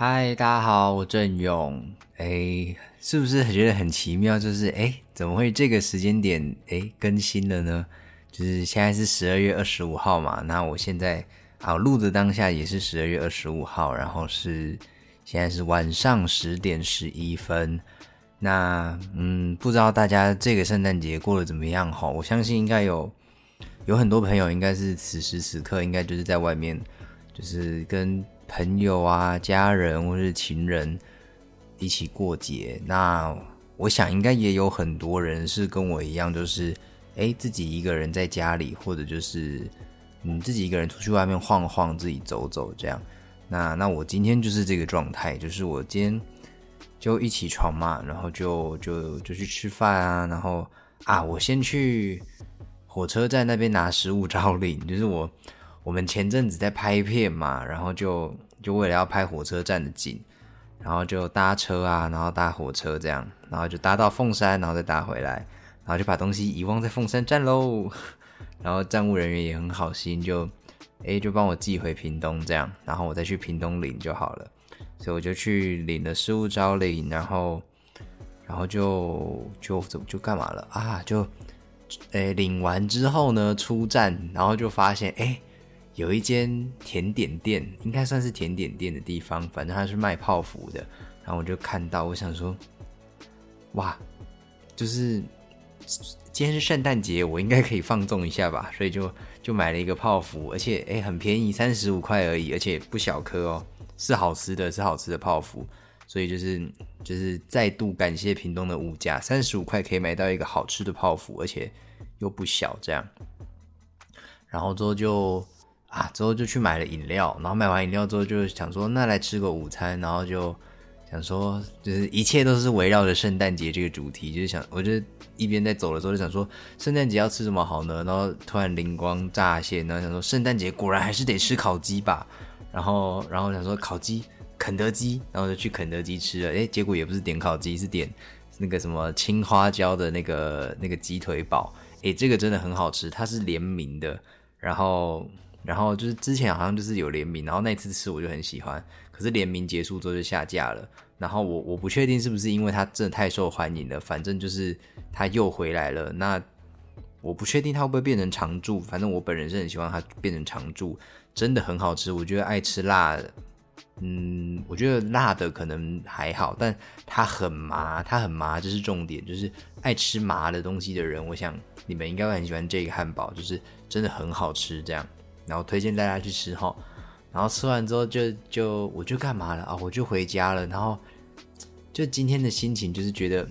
嗨，大家好，我郑勇。哎，是不是觉得很奇妙？就是哎，怎么会这个时间点哎更新了呢？就是现在是十二月二十五号嘛。那我现在好录的当下也是十二月二十五号，然后是现在是晚上十点十一分。那嗯，不知道大家这个圣诞节过得怎么样哈？我相信应该有有很多朋友应该是此时此刻应该就是在外面，就是跟。朋友啊，家人或是情人一起过节，那我想应该也有很多人是跟我一样，就是哎自己一个人在家里，或者就是嗯自己一个人出去外面晃晃，自己走走这样。那那我今天就是这个状态，就是我今天就一起床嘛，然后就就就去吃饭啊，然后啊我先去火车站那边拿食物招领，就是我。我们前阵子在拍片嘛，然后就就为了要拍火车站的景，然后就搭车啊，然后搭火车这样，然后就搭到凤山，然后再搭回来，然后就把东西遗忘在凤山站喽。然后站务人员也很好心，就哎就帮我寄回屏东这样，然后我再去屏东领就好了。所以我就去领了失物招领，然后然后就就怎么就干嘛了啊？就哎领完之后呢，出站，然后就发现哎。有一间甜点店，应该算是甜点店的地方，反正它是卖泡芙的。然后我就看到，我想说，哇，就是今天是圣诞节，我应该可以放纵一下吧，所以就就买了一个泡芙，而且哎很便宜，三十五块而已，而且不小颗哦，是好吃的，是好吃的泡芙。所以就是就是再度感谢屏东的物价，三十五块可以买到一个好吃的泡芙，而且又不小，这样。然后之后就。啊，之后就去买了饮料，然后买完饮料之后就想说，那来吃个午餐，然后就想说，就是一切都是围绕着圣诞节这个主题，就是想，我就一边在走的时候就想说，圣诞节要吃什么好呢？然后突然灵光乍现，然后想说，圣诞节果然还是得吃烤鸡吧，然后，然后想说烤鸡，肯德基，然后就去肯德基吃了，诶，结果也不是点烤鸡，是点那个什么青花椒的那个那个鸡腿堡，诶，这个真的很好吃，它是联名的，然后。然后就是之前好像就是有联名，然后那次吃我就很喜欢，可是联名结束之后就下架了。然后我我不确定是不是因为它真的太受欢迎了，反正就是它又回来了。那我不确定它会不会变成常驻，反正我本人是很喜欢它变成常驻，真的很好吃。我觉得爱吃辣，嗯，我觉得辣的可能还好，但它很麻，它很麻，这是重点。就是爱吃麻的东西的人，我想你们应该会很喜欢这个汉堡，就是真的很好吃，这样。然后推荐大家去吃哈，然后吃完之后就就我就干嘛了啊？我就回家了。然后就今天的心情就是觉得，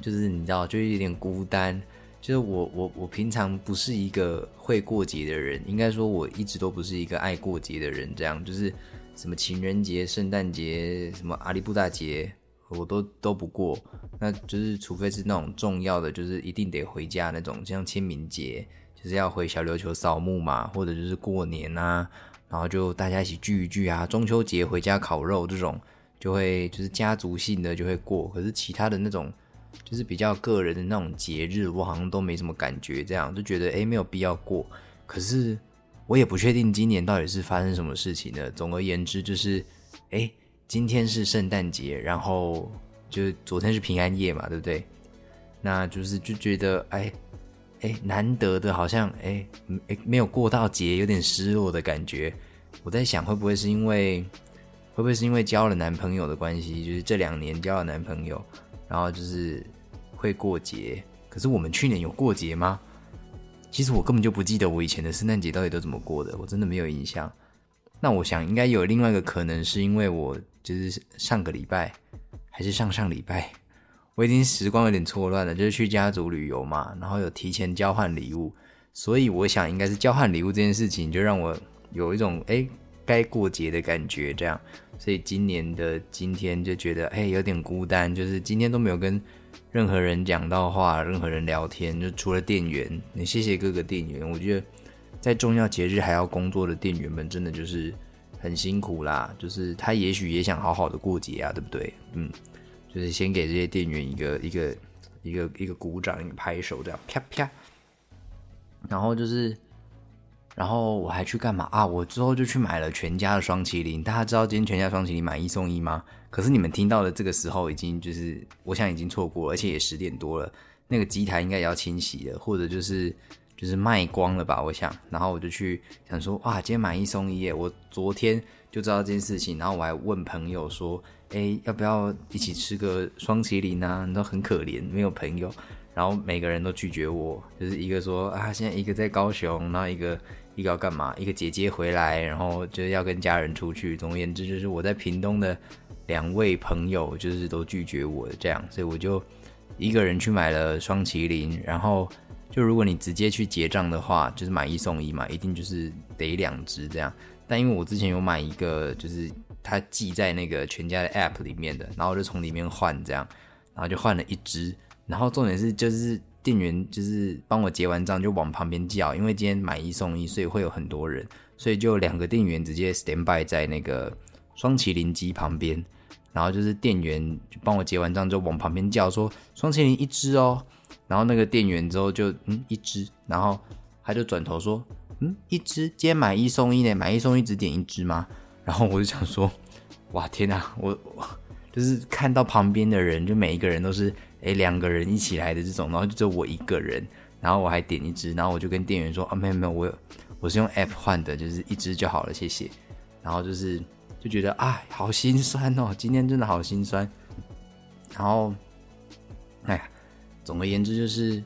就是你知道，就有点孤单。就是我我我平常不是一个会过节的人，应该说我一直都不是一个爱过节的人。这样就是什么情人节、圣诞节、什么阿里布大节，我都都不过。那就是除非是那种重要的，就是一定得回家那种，像清明节。就是要回小琉球扫墓嘛，或者就是过年啊，然后就大家一起聚一聚啊。中秋节回家烤肉这种，就会就是家族性的就会过。可是其他的那种，就是比较个人的那种节日，我好像都没什么感觉，这样就觉得诶没有必要过。可是我也不确定今年到底是发生什么事情了。总而言之就是诶今天是圣诞节，然后就是昨天是平安夜嘛，对不对？那就是就觉得哎。哎，难得的，好像哎，哎，没有过到节，有点失落的感觉。我在想，会不会是因为，会不会是因为交了男朋友的关系？就是这两年交了男朋友，然后就是会过节。可是我们去年有过节吗？其实我根本就不记得我以前的圣诞节到底都怎么过的，我真的没有印象。那我想应该有另外一个可能，是因为我就是上个礼拜还是上上礼拜。我已经时光有点错乱了，就是去家族旅游嘛，然后有提前交换礼物，所以我想应该是交换礼物这件事情就让我有一种哎该过节的感觉，这样，所以今年的今天就觉得哎有点孤单，就是今天都没有跟任何人讲到话，任何人聊天，就除了店员，你谢谢各个店员，我觉得在重要节日还要工作的店员们真的就是很辛苦啦，就是他也许也想好好的过节啊，对不对？嗯。就是先给这些店员一个一个一个一个鼓掌，一个拍手，这样啪啪。然后就是然后我还去干嘛啊？我之后就去买了全家的双麒麟。大家知道今天全家双麒麟买一送一吗？可是你们听到的这个时候已经就是，我想已经错过，而且也十点多了。那个机台应该也要清洗了，或者就是就是卖光了吧？我想。然后我就去想说，哇，今天买一送一耶！我昨天就知道这件事情，然后我还问朋友说，哎，要不要一起吃个双麒麟啊？你都很可怜，没有朋友。然后每个人都拒绝我，就是一个说啊，现在一个在高雄，然后一个一个要干嘛？一个姐姐回来，然后就是要跟家人出去。总而言之，就是我在屏东的两位朋友就是都拒绝我这样，所以我就一个人去买了双麒麟。然后就如果你直接去结账的话，就是买一送一嘛，一定就是得两只这样。但因为我之前有买一个，就是它记在那个全家的 App 里面的，然后就从里面换这样，然后就换了一只。然后重点是，就是店员就是帮我结完账就往旁边叫，因为今天买一送一，所以会有很多人，所以就两个店员直接 stand by 在那个双麒麟机旁边，然后就是店员就帮我结完账就往旁边叫说双麒麟一只哦，然后那个店员之后就嗯一只，然后他就转头说一只，今天买一送一呢，买一送一只点一只吗？然后我就想说 哇天哪，我 就是看到旁边的人就每一个人都是。哎，两个人一起来的这种，然后就只有我一个人，然后我还点一支，然后我就跟店员说啊，没有没有，我我是用 app 换的，就是一支就好了，谢谢。然后就是就觉得啊，好心酸哦，今天真的好心酸。然后，哎呀，总而言之就是，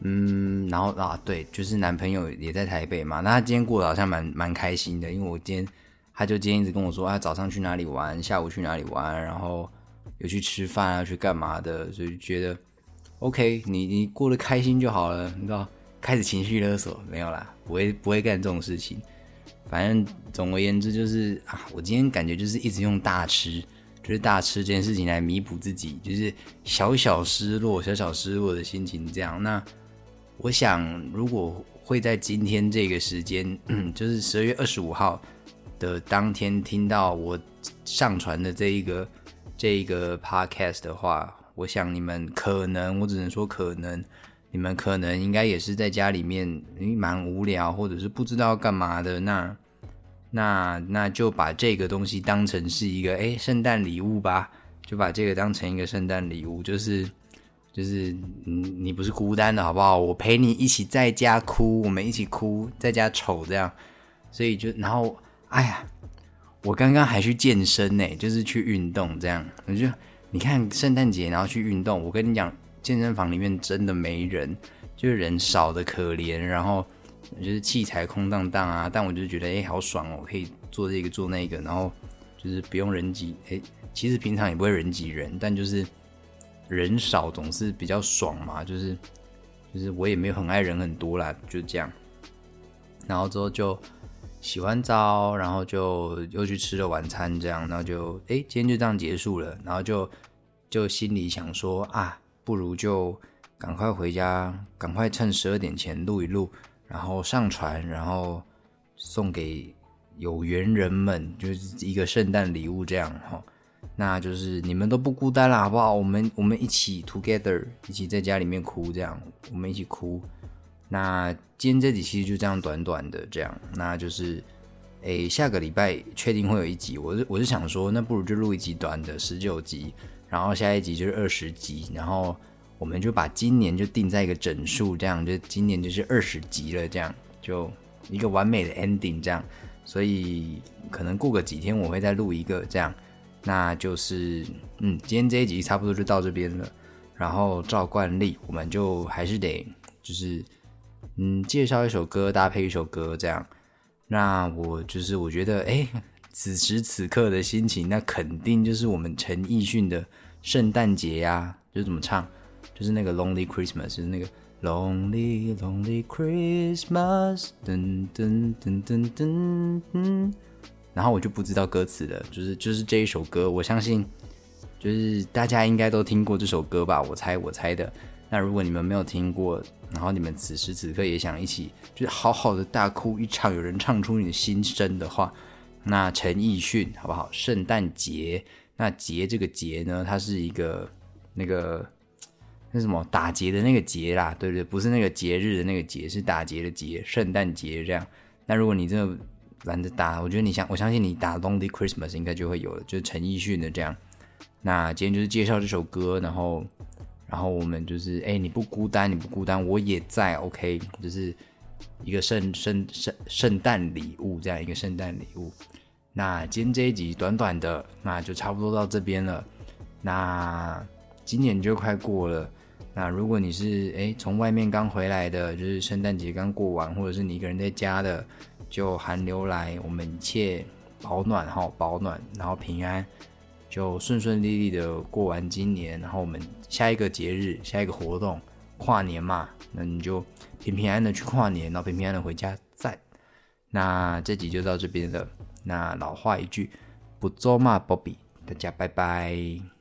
嗯，然后啊，对，就是男朋友也在台北嘛，那他今天过得好像蛮蛮开心的，因为我今天他就今天一直跟我说啊，早上去哪里玩，下午去哪里玩，然后。有去吃饭啊，去干嘛的，所以觉得 OK，你你过得开心就好了，你知道？开始情绪勒索没有啦，不会不会干这种事情。反正总而言之就是啊，我今天感觉就是一直用大吃，就是大吃这件事情来弥补自己，就是小小失落、小小失落的心情。这样，那我想如果会在今天这个时间，就是十二月二十五号的当天听到我上传的这一个。这一个 podcast 的话，我想你们可能，我只能说可能，你们可能应该也是在家里面，蛮无聊，或者是不知道干嘛的。那那那就把这个东西当成是一个哎圣诞礼物吧，就把这个当成一个圣诞礼物，就是就是你你不是孤单的好不好？我陪你一起在家哭，我们一起哭，在家丑这样，所以就然后哎呀。我刚刚还去健身呢，就是去运动这样。我就你看圣诞节然后去运动，我跟你讲，健身房里面真的没人，就是人少的可怜，然后就是器材空荡荡啊。但我就觉得哎，好爽哦，可以做这个做那个，然后就是不用人挤。哎，其实平常也不会人挤人，但就是人少总是比较爽嘛。就是就是我也没有很爱人很多啦，就这样。然后之后就。洗完澡，然后就又去吃了晚餐，这样，然后就哎，今天就这样结束了。然后就就心里想说啊，不如就赶快回家，赶快趁十二点前录一录，然后上传，然后送给有缘人们，就是一个圣诞礼物这样哈。那就是你们都不孤单了，好不好？我们我们一起 together，一起在家里面哭，这样，我们一起哭。那今天这集其实就这样短短的这样，那就是，诶，下个礼拜确定会有一集。我是我是想说，那不如就录一集短的十九集，然后下一集就是二十集，然后我们就把今年就定在一个整数，这样就今年就是二十集了，这样就一个完美的 ending 这样。所以可能过个几天我会再录一个这样，那就是嗯，今天这一集差不多就到这边了。然后照惯例，我们就还是得就是。嗯，介绍一首歌，搭配一首歌，这样。那我就是我觉得，哎，此时此刻的心情，那肯定就是我们陈奕迅的圣诞节呀。就怎么唱，就是那个 Lonely Christmas，就是那个 Lonely Lonely Christmas，噔噔噔噔噔噔。然后我就不知道歌词了，就是就是这一首歌，我相信就是大家应该都听过这首歌吧？我猜我猜的。那如果你们没有听过，然后你们此时此刻也想一起，就是好好的大哭一场，有人唱出你的心声的话，那陈奕迅好不好？圣诞节，那节这个节呢，它是一个那个那什么打劫的那个劫啦，对不对？不是那个节日的那个节，是打劫的劫，圣诞节这样。那如果你真的懒得打，我觉得你相我相信你打 Lonely Christmas 应该就会有了，就是陈奕迅的这样。那今天就是介绍这首歌，然后然后我们就是哎你不孤单，你不孤单，我也在，OK，就是一个圣圣圣圣诞礼物这样一个圣诞礼物。那今天这一集短短的，那就差不多到这边了。那今年就快过了。那如果你是诶从外面刚回来的，就是圣诞节刚过完，或者是你一个人在家的，就寒流来，我们一切保暖哈，保暖，然后平安，就顺顺利利的过完今年，然后我们下一个节日，下一个活动，跨年嘛，那你就平平安安的去跨年，然后平平安安的回家，在。那这集就到这边了。那老话一句，不做嘛，波比，大家拜拜。